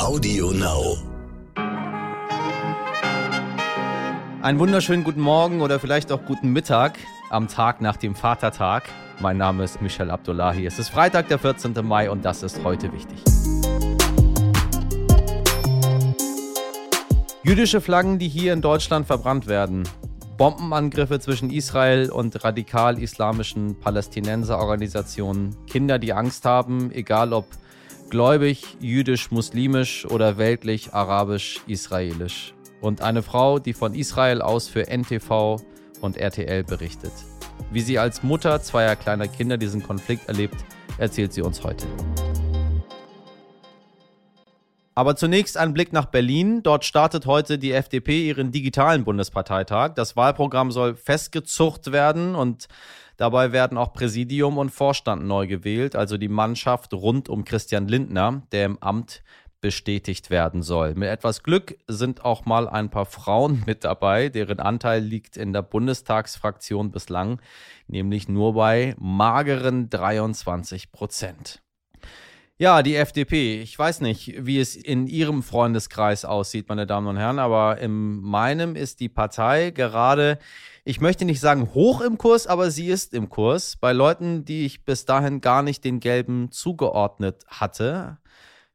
Audio Now. Einen wunderschönen guten Morgen oder vielleicht auch guten Mittag am Tag nach dem Vatertag. Mein Name ist Michel Abdullahi. Es ist Freitag, der 14. Mai und das ist heute wichtig. Jüdische Flaggen, die hier in Deutschland verbrannt werden. Bombenangriffe zwischen Israel und radikal-islamischen Palästinenserorganisationen. Kinder, die Angst haben, egal ob gläubig, jüdisch, muslimisch oder weltlich, arabisch, israelisch. Und eine Frau, die von Israel aus für NTV und RTL berichtet. Wie sie als Mutter zweier kleiner Kinder diesen Konflikt erlebt, erzählt sie uns heute. Aber zunächst ein Blick nach Berlin. Dort startet heute die FDP ihren digitalen Bundesparteitag. Das Wahlprogramm soll festgezucht werden und dabei werden auch Präsidium und Vorstand neu gewählt, also die Mannschaft rund um Christian Lindner, der im Amt bestätigt werden soll. Mit etwas Glück sind auch mal ein paar Frauen mit dabei, deren Anteil liegt in der Bundestagsfraktion bislang, nämlich nur bei mageren 23 Prozent. Ja, die FDP. Ich weiß nicht, wie es in Ihrem Freundeskreis aussieht, meine Damen und Herren, aber in meinem ist die Partei gerade, ich möchte nicht sagen hoch im Kurs, aber sie ist im Kurs. Bei Leuten, die ich bis dahin gar nicht den gelben zugeordnet hatte.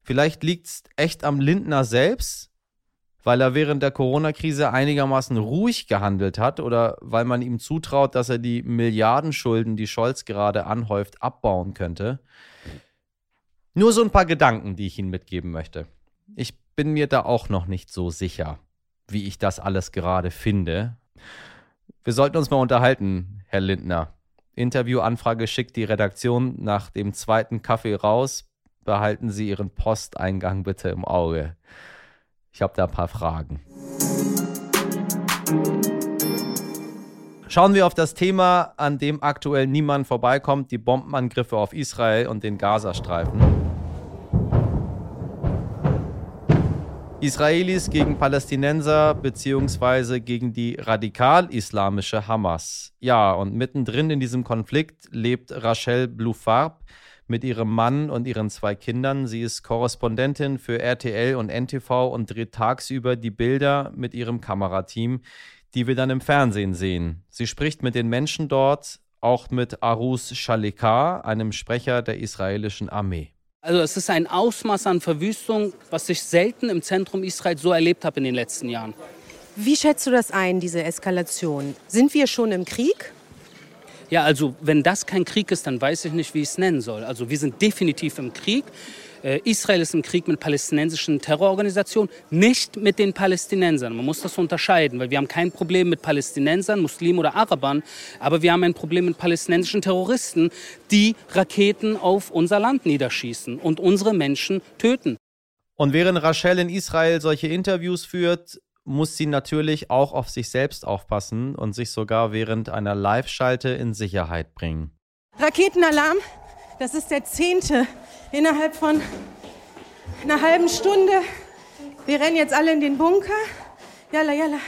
Vielleicht liegt es echt am Lindner selbst, weil er während der Corona-Krise einigermaßen ruhig gehandelt hat oder weil man ihm zutraut, dass er die Milliardenschulden, die Scholz gerade anhäuft, abbauen könnte. Nur so ein paar Gedanken, die ich Ihnen mitgeben möchte. Ich bin mir da auch noch nicht so sicher, wie ich das alles gerade finde. Wir sollten uns mal unterhalten, Herr Lindner. Interviewanfrage schickt die Redaktion nach dem zweiten Kaffee raus. Behalten Sie Ihren Posteingang bitte im Auge. Ich habe da ein paar Fragen. Schauen wir auf das Thema, an dem aktuell niemand vorbeikommt, die Bombenangriffe auf Israel und den Gazastreifen. Israelis gegen Palästinenser beziehungsweise gegen die radikal-islamische Hamas. Ja, und mittendrin in diesem Konflikt lebt Rachel Blufarb mit ihrem Mann und ihren zwei Kindern. Sie ist Korrespondentin für RTL und NTV und dreht tagsüber die Bilder mit ihrem Kamerateam, die wir dann im Fernsehen sehen. Sie spricht mit den Menschen dort, auch mit Arus Shalikar, einem Sprecher der israelischen Armee. Also es ist ein Ausmaß an Verwüstung, was ich selten im Zentrum Israels so erlebt habe in den letzten Jahren. Wie schätzt du das ein, diese Eskalation? Sind wir schon im Krieg? Ja, also wenn das kein Krieg ist, dann weiß ich nicht, wie ich es nennen soll. Also wir sind definitiv im Krieg. Äh, Israel ist im Krieg mit palästinensischen Terrororganisationen, nicht mit den Palästinensern. Man muss das unterscheiden, weil wir haben kein Problem mit Palästinensern, Muslimen oder Arabern, aber wir haben ein Problem mit palästinensischen Terroristen, die Raketen auf unser Land niederschießen und unsere Menschen töten. Und während Rachel in Israel solche Interviews führt, muss sie natürlich auch auf sich selbst aufpassen und sich sogar während einer Live-Schalte in Sicherheit bringen. Raketenalarm, das ist der zehnte innerhalb von einer halben Stunde. Wir rennen jetzt alle in den Bunker. Jalla, jalla.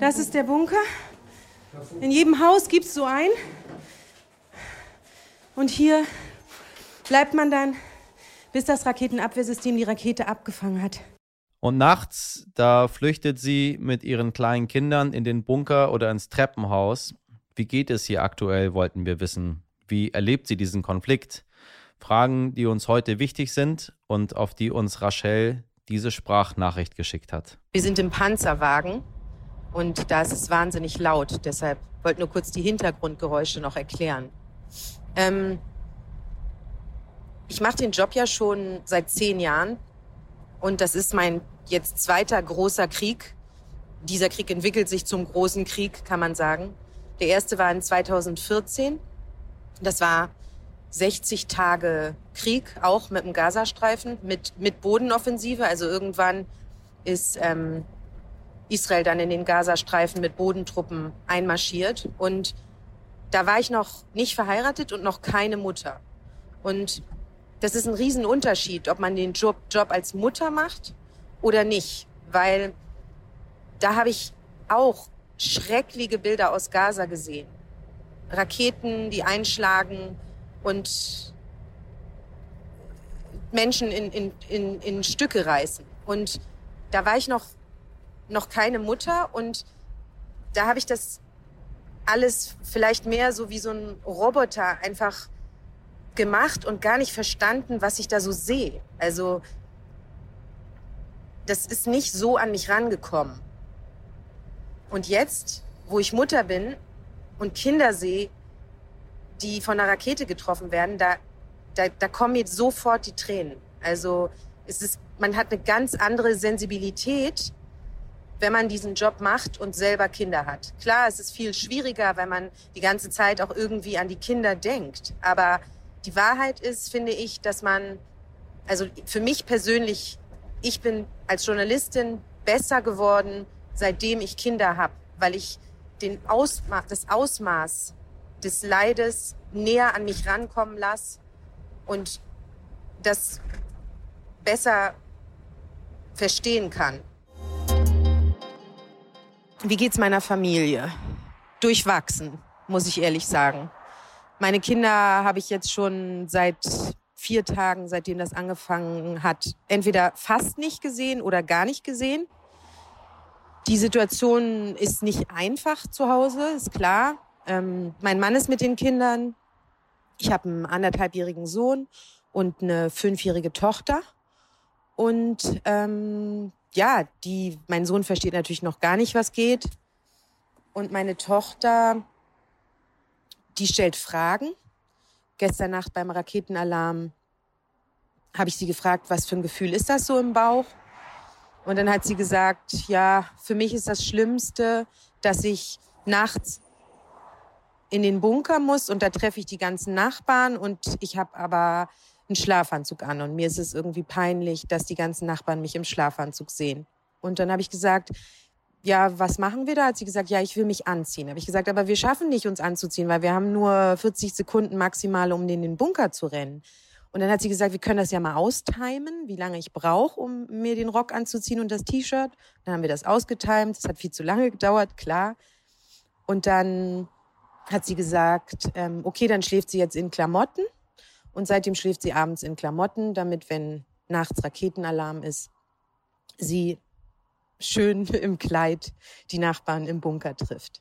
Das ist der Bunker. In jedem Haus gibt es so einen. Und hier bleibt man dann, bis das Raketenabwehrsystem die Rakete abgefangen hat. Und nachts, da flüchtet sie mit ihren kleinen Kindern in den Bunker oder ins Treppenhaus. Wie geht es hier aktuell, wollten wir wissen. Wie erlebt sie diesen Konflikt? Fragen, die uns heute wichtig sind und auf die uns Rachel diese Sprachnachricht geschickt hat. Wir sind im Panzerwagen und da ist es wahnsinnig laut. Deshalb wollte nur kurz die Hintergrundgeräusche noch erklären. Ähm, ich mache den Job ja schon seit zehn Jahren und das ist mein jetzt zweiter großer Krieg. Dieser Krieg entwickelt sich zum großen Krieg, kann man sagen. Der erste war in 2014. Das war 60 Tage Krieg, auch mit dem Gazastreifen, mit, mit Bodenoffensive. Also irgendwann ist ähm, Israel dann in den Gazastreifen mit Bodentruppen einmarschiert. Und da war ich noch nicht verheiratet und noch keine Mutter. Und das ist ein Riesenunterschied, ob man den Job, Job als Mutter macht oder nicht. Weil da habe ich auch schreckliche Bilder aus Gaza gesehen. Raketen, die einschlagen, und Menschen in, in, in, in Stücke reißen. Und da war ich noch, noch keine Mutter und da habe ich das alles vielleicht mehr so wie so ein Roboter einfach gemacht und gar nicht verstanden, was ich da so sehe. Also das ist nicht so an mich rangekommen. Und jetzt, wo ich Mutter bin und Kinder sehe, die von einer Rakete getroffen werden, da, da, da kommen jetzt sofort die Tränen. Also es ist, man hat eine ganz andere Sensibilität, wenn man diesen Job macht und selber Kinder hat. Klar, es ist viel schwieriger, wenn man die ganze Zeit auch irgendwie an die Kinder denkt. Aber die Wahrheit ist, finde ich, dass man, also für mich persönlich, ich bin als Journalistin besser geworden, seitdem ich Kinder habe, weil ich den Ausma das Ausmaß des Leides näher an mich rankommen lasse und das besser verstehen kann. Wie geht's meiner Familie? Durchwachsen, muss ich ehrlich sagen. Meine Kinder habe ich jetzt schon seit vier Tagen, seitdem das angefangen hat, entweder fast nicht gesehen oder gar nicht gesehen. Die Situation ist nicht einfach zu Hause, ist klar. Ähm, mein Mann ist mit den Kindern. Ich habe einen anderthalbjährigen Sohn und eine fünfjährige Tochter. Und ähm, ja, die, mein Sohn versteht natürlich noch gar nicht, was geht. Und meine Tochter, die stellt Fragen. Gestern Nacht beim Raketenalarm habe ich sie gefragt, was für ein Gefühl ist das so im Bauch? Und dann hat sie gesagt, ja, für mich ist das Schlimmste, dass ich nachts in den Bunker muss und da treffe ich die ganzen Nachbarn und ich habe aber einen Schlafanzug an und mir ist es irgendwie peinlich, dass die ganzen Nachbarn mich im Schlafanzug sehen. Und dann habe ich gesagt, ja, was machen wir da? Hat sie gesagt, ja, ich will mich anziehen. Habe ich gesagt, aber wir schaffen nicht, uns anzuziehen, weil wir haben nur 40 Sekunden maximal, um in den Bunker zu rennen. Und dann hat sie gesagt, wir können das ja mal austimen, wie lange ich brauche, um mir den Rock anzuziehen und das T-Shirt. Dann haben wir das ausgetimt. Das hat viel zu lange gedauert, klar. Und dann hat sie gesagt, ähm, okay, dann schläft sie jetzt in Klamotten. Und seitdem schläft sie abends in Klamotten, damit, wenn nachts Raketenalarm ist, sie schön im Kleid die Nachbarn im Bunker trifft.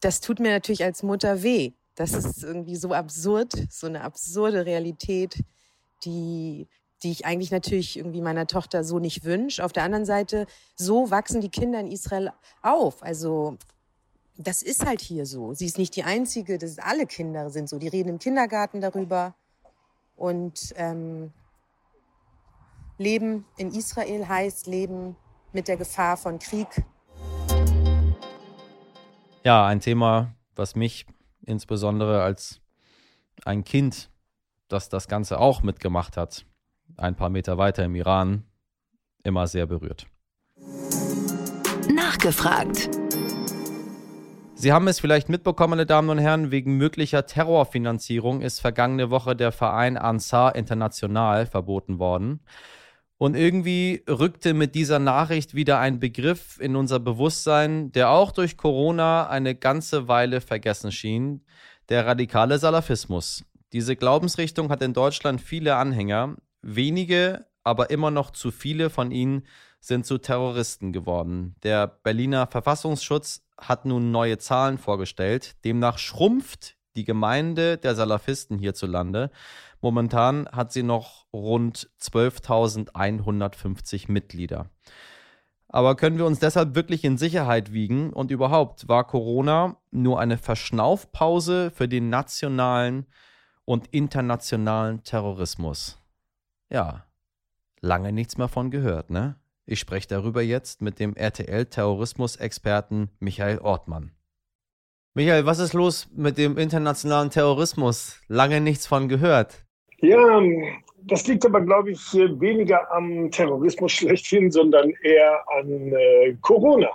Das tut mir natürlich als Mutter weh. Das ist irgendwie so absurd, so eine absurde Realität, die, die ich eigentlich natürlich irgendwie meiner Tochter so nicht wünsche. Auf der anderen Seite, so wachsen die Kinder in Israel auf. Also das ist halt hier so. Sie ist nicht die Einzige, das ist, alle Kinder sind so. Die reden im Kindergarten darüber. Und ähm, Leben in Israel heißt Leben mit der Gefahr von Krieg. Ja, ein Thema, was mich insbesondere als ein Kind, das das Ganze auch mitgemacht hat, ein paar Meter weiter im Iran, immer sehr berührt. Nachgefragt. Sie haben es vielleicht mitbekommen, meine Damen und Herren, wegen möglicher Terrorfinanzierung ist vergangene Woche der Verein Ansar International verboten worden. Und irgendwie rückte mit dieser Nachricht wieder ein Begriff in unser Bewusstsein, der auch durch Corona eine ganze Weile vergessen schien, der radikale Salafismus. Diese Glaubensrichtung hat in Deutschland viele Anhänger, wenige, aber immer noch zu viele von ihnen sind zu Terroristen geworden. Der Berliner Verfassungsschutz hat nun neue Zahlen vorgestellt. Demnach schrumpft die Gemeinde der Salafisten hierzulande. Momentan hat sie noch rund 12.150 Mitglieder. Aber können wir uns deshalb wirklich in Sicherheit wiegen? Und überhaupt, war Corona nur eine Verschnaufpause für den nationalen und internationalen Terrorismus? Ja, lange nichts mehr von gehört, ne? Ich spreche darüber jetzt mit dem RTL-Terrorismusexperten Michael Ortmann. Michael, was ist los mit dem internationalen Terrorismus? Lange nichts von gehört. Ja, das liegt aber, glaube ich, weniger am Terrorismus schlechthin, sondern eher an äh, Corona.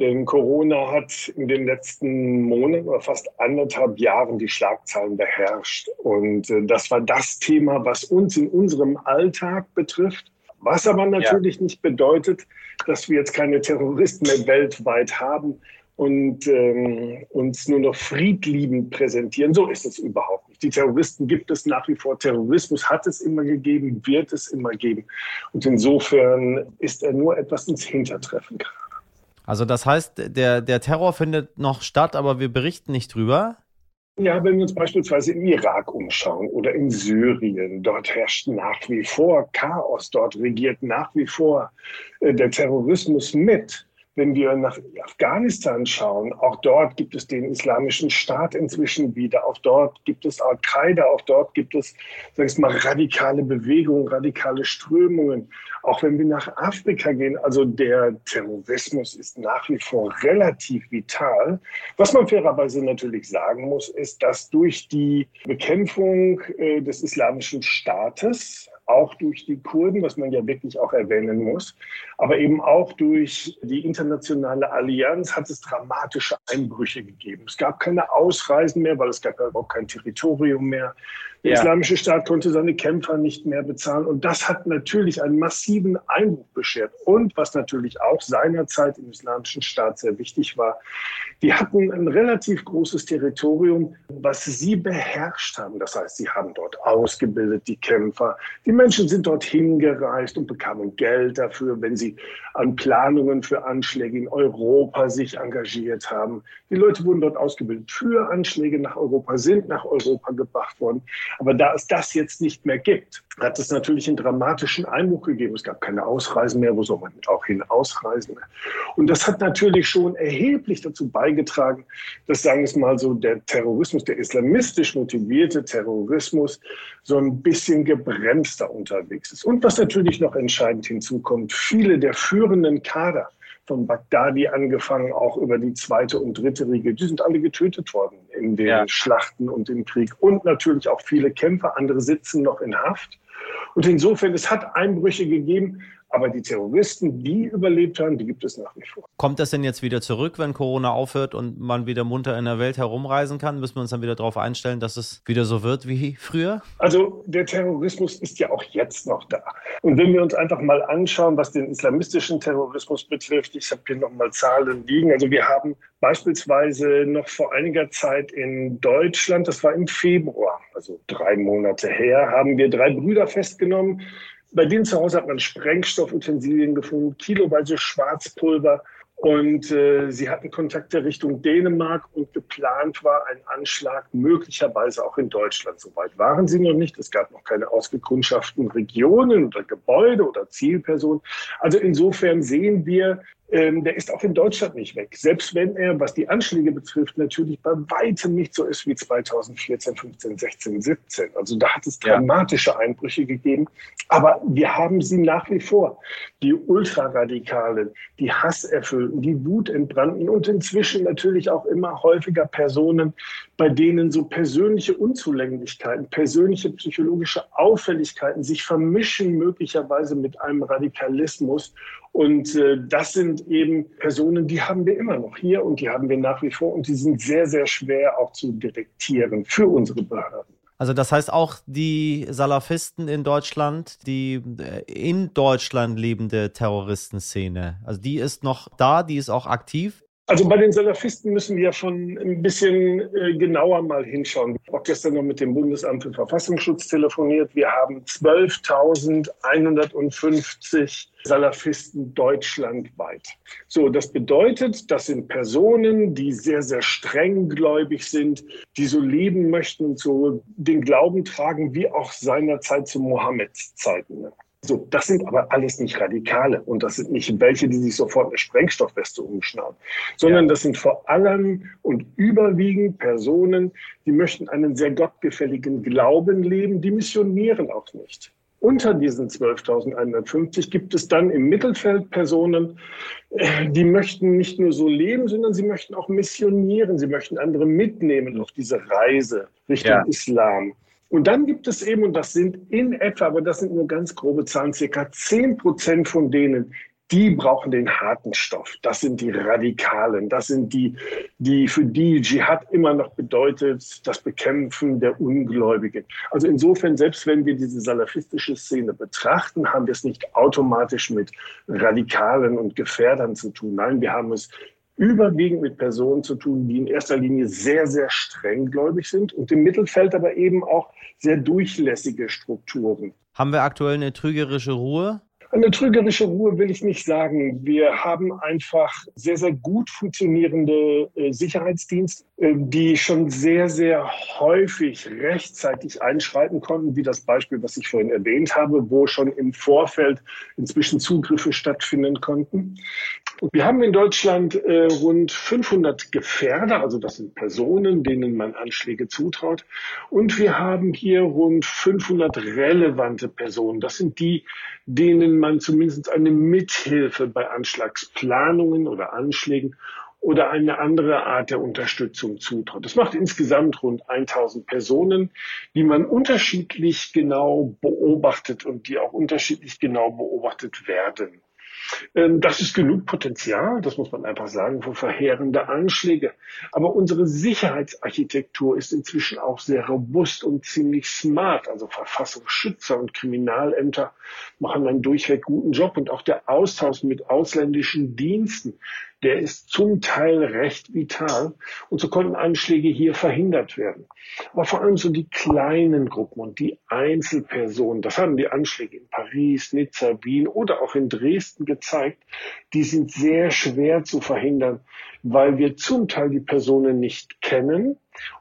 Denn Corona hat in den letzten Monaten oder fast anderthalb Jahren die Schlagzeilen beherrscht. Und äh, das war das Thema, was uns in unserem Alltag betrifft was aber natürlich ja. nicht bedeutet, dass wir jetzt keine Terroristen mehr weltweit haben und ähm, uns nur noch friedliebend präsentieren. So ist es überhaupt nicht. Die Terroristen gibt es nach wie vor. Terrorismus hat es immer gegeben, wird es immer geben. Und insofern ist er nur etwas ins Hintertreffen. Also das heißt, der, der Terror findet noch statt, aber wir berichten nicht drüber. Ja, wenn wir uns beispielsweise im Irak umschauen oder in Syrien, dort herrscht nach wie vor Chaos, dort regiert nach wie vor äh, der Terrorismus mit. Wenn wir nach Afghanistan schauen, auch dort gibt es den islamischen Staat inzwischen wieder. Auch dort gibt es Al-Qaida, auch dort gibt es, sag ich mal, radikale Bewegungen, radikale Strömungen. Auch wenn wir nach Afrika gehen, also der Terrorismus ist nach wie vor relativ vital. Was man fairerweise natürlich sagen muss, ist, dass durch die Bekämpfung äh, des islamischen Staates auch durch die Kurden, was man ja wirklich auch erwähnen muss, aber eben auch durch die internationale Allianz hat es dramatische Einbrüche gegeben. Es gab keine Ausreisen mehr, weil es gab überhaupt kein Territorium mehr. Der ja. Islamische Staat konnte seine Kämpfer nicht mehr bezahlen. Und das hat natürlich einen massiven Einbruch beschert. Und was natürlich auch seinerzeit im Islamischen Staat sehr wichtig war, die hatten ein relativ großes Territorium, was sie beherrscht haben. Das heißt, sie haben dort ausgebildet, die Kämpfer. Die Menschen sind dorthin gereist und bekamen Geld dafür, wenn sie an Planungen für Anschläge in Europa sich engagiert haben. Die Leute wurden dort ausgebildet für Anschläge nach Europa, sind nach Europa gebracht worden. Aber da es das jetzt nicht mehr gibt, hat es natürlich einen dramatischen Einbruch gegeben. Es gab keine Ausreisen mehr. Wo soll man auch hin ausreisen? Und das hat natürlich schon erheblich dazu beigetragen, dass, sagen wir es mal so, der Terrorismus, der islamistisch motivierte Terrorismus, so ein bisschen gebremster unterwegs ist. Und was natürlich noch entscheidend hinzukommt, viele der führenden Kader von Bagdadi angefangen, auch über die zweite und dritte Riege. Die sind alle getötet worden in den ja. Schlachten und im Krieg. Und natürlich auch viele Kämpfer. Andere sitzen noch in Haft. Und insofern, es hat Einbrüche gegeben, aber die Terroristen, die überlebt haben, die gibt es nach wie vor. Kommt das denn jetzt wieder zurück, wenn Corona aufhört und man wieder munter in der Welt herumreisen kann? Müssen wir uns dann wieder darauf einstellen, dass es wieder so wird wie früher? Also der Terrorismus ist ja auch jetzt noch da. Und wenn wir uns einfach mal anschauen, was den islamistischen Terrorismus betrifft, ich habe hier nochmal Zahlen liegen. Also wir haben beispielsweise noch vor einiger Zeit in Deutschland, das war im Februar, also drei Monate her, haben wir drei Brüder festgenommen, bei denen zu Hause hat man Sprengstoffutensilien gefunden, kiloweise Schwarzpulver. Und äh, sie hatten Kontakte Richtung Dänemark und geplant war ein Anschlag möglicherweise auch in Deutschland. Soweit waren sie noch nicht. Es gab noch keine ausgekundschaften Regionen oder Gebäude oder Zielpersonen. Also insofern sehen wir, ähm, der ist auch in Deutschland nicht weg. Selbst wenn er, was die Anschläge betrifft, natürlich bei weitem nicht so ist wie 2014, 15, 16, 17. Also da hat es dramatische ja. Einbrüche gegeben. Aber wir haben sie nach wie vor. Die Ultraradikalen, die Hasserfüllten, die Wutentbrannten und inzwischen natürlich auch immer häufiger Personen, bei denen so persönliche Unzulänglichkeiten, persönliche psychologische Auffälligkeiten sich vermischen möglicherweise mit einem Radikalismus und äh, das sind eben Personen, die haben wir immer noch hier und die haben wir nach wie vor und die sind sehr, sehr schwer auch zu detektieren für unsere Behörden. Also das heißt auch die Salafisten in Deutschland, die äh, in Deutschland lebende Terroristenszene, also die ist noch da, die ist auch aktiv. Also bei den Salafisten müssen wir schon ein bisschen äh, genauer mal hinschauen. Ich habe auch gestern noch mit dem Bundesamt für Verfassungsschutz telefoniert. Wir haben 12.150 Salafisten deutschlandweit. So, das bedeutet, das sind Personen, die sehr, sehr strenggläubig sind, die so leben möchten und so den Glauben tragen wie auch seinerzeit zu Mohammeds Zeiten. So, das sind aber alles nicht Radikale und das sind nicht welche, die sich sofort eine Sprengstoffweste umschnauen, sondern ja. das sind vor allem und überwiegend Personen, die möchten einen sehr gottgefälligen Glauben leben, die missionieren auch nicht. Unter diesen 12.150 gibt es dann im Mittelfeld Personen, äh, die möchten nicht nur so leben, sondern sie möchten auch missionieren. Sie möchten andere mitnehmen auf diese Reise Richtung ja. Islam. Und dann gibt es eben, und das sind in etwa, aber das sind nur ganz grobe Zahlen, circa 10 Prozent von denen, die brauchen den harten Stoff. Das sind die Radikalen. Das sind die, die für die Dschihad immer noch bedeutet, das Bekämpfen der Ungläubigen. Also insofern, selbst wenn wir diese salafistische Szene betrachten, haben wir es nicht automatisch mit Radikalen und Gefährdern zu tun. Nein, wir haben es überwiegend mit Personen zu tun, die in erster Linie sehr, sehr strenggläubig sind und im Mittelfeld aber eben auch sehr durchlässige Strukturen. Haben wir aktuell eine trügerische Ruhe? Eine trügerische Ruhe will ich nicht sagen. Wir haben einfach sehr, sehr gut funktionierende äh, Sicherheitsdienste, äh, die schon sehr, sehr häufig rechtzeitig einschreiten konnten, wie das Beispiel, was ich vorhin erwähnt habe, wo schon im Vorfeld inzwischen Zugriffe stattfinden konnten. Wir haben in Deutschland äh, rund 500 Gefährder, also das sind Personen, denen man Anschläge zutraut. Und wir haben hier rund 500 relevante Personen. Das sind die, denen man zumindest eine Mithilfe bei Anschlagsplanungen oder Anschlägen oder eine andere Art der Unterstützung zutraut. Das macht insgesamt rund 1000 Personen, die man unterschiedlich genau beobachtet und die auch unterschiedlich genau beobachtet werden. Ähm, das ist genug Potenzial, das muss man einfach sagen, für verheerende Anschläge. Aber unsere Sicherheitsarchitektur ist inzwischen auch sehr robust und ziemlich smart. Also Verfassungsschützer und Kriminalämter machen einen durchweg guten Job und auch der Austausch mit ausländischen Diensten der ist zum Teil recht vital. Und so konnten Anschläge hier verhindert werden. Aber vor allem so die kleinen Gruppen und die Einzelpersonen, das haben die Anschläge in Paris, Nizza, Wien oder auch in Dresden gezeigt, die sind sehr schwer zu verhindern, weil wir zum Teil die Personen nicht kennen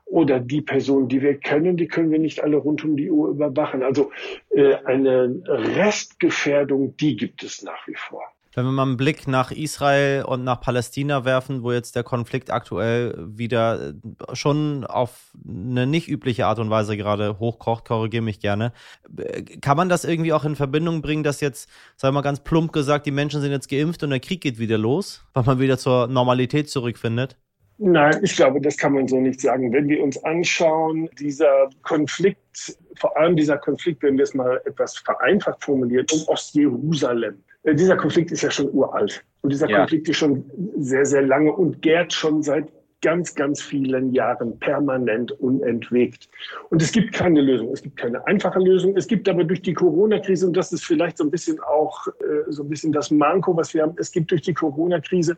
oder die Personen, die wir kennen, die können wir nicht alle rund um die Uhr überwachen. Also äh, eine Restgefährdung, die gibt es nach wie vor. Wenn wir mal einen Blick nach Israel und nach Palästina werfen, wo jetzt der Konflikt aktuell wieder äh, schon auf eine nicht übliche Art und Weise gerade hochkocht, korrigiere mich gerne. Äh, kann man das irgendwie auch in Verbindung bringen, dass jetzt, sagen wir mal ganz plump gesagt, die Menschen sind jetzt geimpft und der Krieg geht wieder los, weil man wieder zur Normalität zurückfindet? Nein, ich glaube, das kann man so nicht sagen. Wenn wir uns anschauen, dieser Konflikt, vor allem dieser Konflikt, wenn wir es mal etwas vereinfacht formulieren, um Ostjerusalem, äh, dieser Konflikt ist ja schon uralt. Und dieser ja. Konflikt ist schon sehr, sehr lange und gärt schon seit ganz, ganz vielen Jahren permanent unentwegt. Und es gibt keine Lösung. Es gibt keine einfache Lösung. Es gibt aber durch die Corona-Krise, und das ist vielleicht so ein bisschen auch äh, so ein bisschen das Manko, was wir haben, es gibt durch die Corona-Krise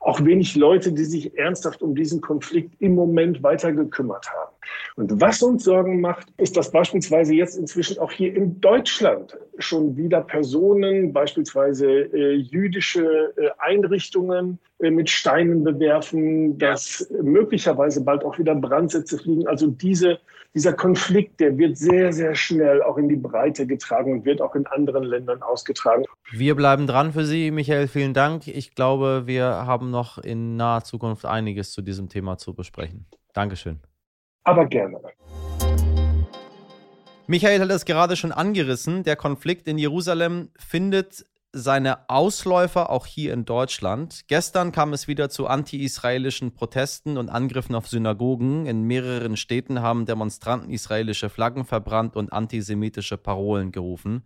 auch wenig Leute, die sich ernsthaft um diesen Konflikt im Moment weiter gekümmert haben. Und was uns Sorgen macht, ist, dass beispielsweise jetzt inzwischen auch hier in Deutschland schon wieder Personen, beispielsweise äh, jüdische äh, Einrichtungen äh, mit Steinen bewerfen, dass möglicherweise bald auch wieder Brandsätze fliegen. Also diese, dieser Konflikt, der wird sehr, sehr schnell auch in die Breite getragen und wird auch in anderen Ländern ausgetragen. Wir bleiben dran für Sie, Michael. Vielen Dank. Ich glaube, wir haben noch in naher Zukunft einiges zu diesem Thema zu besprechen. Dankeschön aber gerne. Michael hat es gerade schon angerissen. Der Konflikt in Jerusalem findet seine Ausläufer auch hier in Deutschland. Gestern kam es wieder zu anti-israelischen Protesten und Angriffen auf Synagogen. In mehreren Städten haben Demonstranten israelische Flaggen verbrannt und antisemitische Parolen gerufen.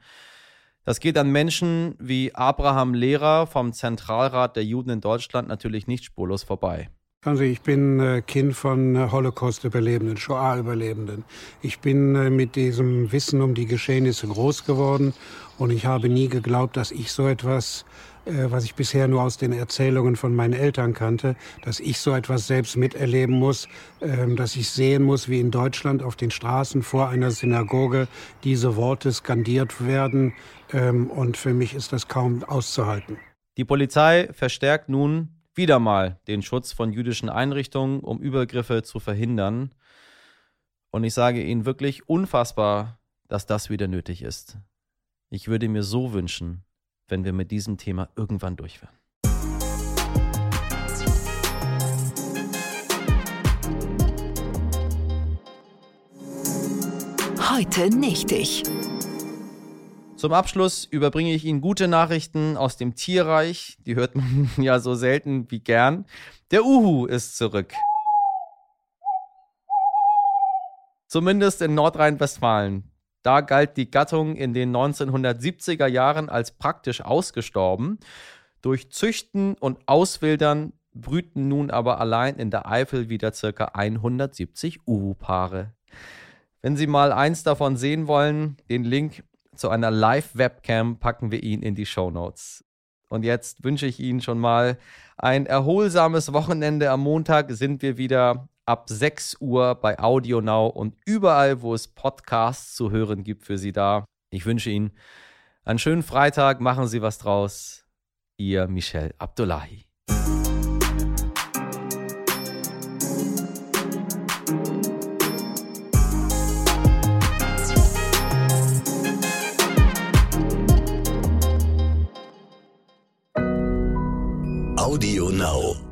Das geht an Menschen wie Abraham Lehrer vom Zentralrat der Juden in Deutschland natürlich nicht spurlos vorbei. Also ich bin äh, Kind von äh, Holocaust-Überlebenden, Shoah-Überlebenden. Ich bin äh, mit diesem Wissen um die Geschehnisse groß geworden und ich habe nie geglaubt, dass ich so etwas, was ich bisher nur aus den Erzählungen von meinen Eltern kannte, dass ich so etwas selbst miterleben muss, ähm, dass ich sehen muss, wie in Deutschland auf den Straßen vor einer Synagoge diese Worte skandiert werden. Ähm, und für mich ist das kaum auszuhalten. Die Polizei verstärkt nun wieder mal den Schutz von jüdischen Einrichtungen, um Übergriffe zu verhindern. Und ich sage Ihnen wirklich unfassbar, dass das wieder nötig ist. Ich würde mir so wünschen, wenn wir mit diesem Thema irgendwann durch wären. Heute nicht ich. Zum Abschluss überbringe ich Ihnen gute Nachrichten aus dem Tierreich. Die hört man ja so selten wie gern. Der Uhu ist zurück. Zumindest in Nordrhein-Westfalen. Da galt die Gattung in den 1970er Jahren als praktisch ausgestorben. Durch Züchten und Auswildern brüten nun aber allein in der Eifel wieder ca. 170 Uhu-Paare. Wenn Sie mal eins davon sehen wollen, den Link zu einer Live-Webcam packen wir ihn in die Show Notes. Und jetzt wünsche ich Ihnen schon mal ein erholsames Wochenende. Am Montag sind wir wieder ab 6 Uhr bei Audio Now und überall, wo es Podcasts zu hören gibt, für Sie da. Ich wünsche Ihnen einen schönen Freitag. Machen Sie was draus. Ihr Michel Abdullahi. Now.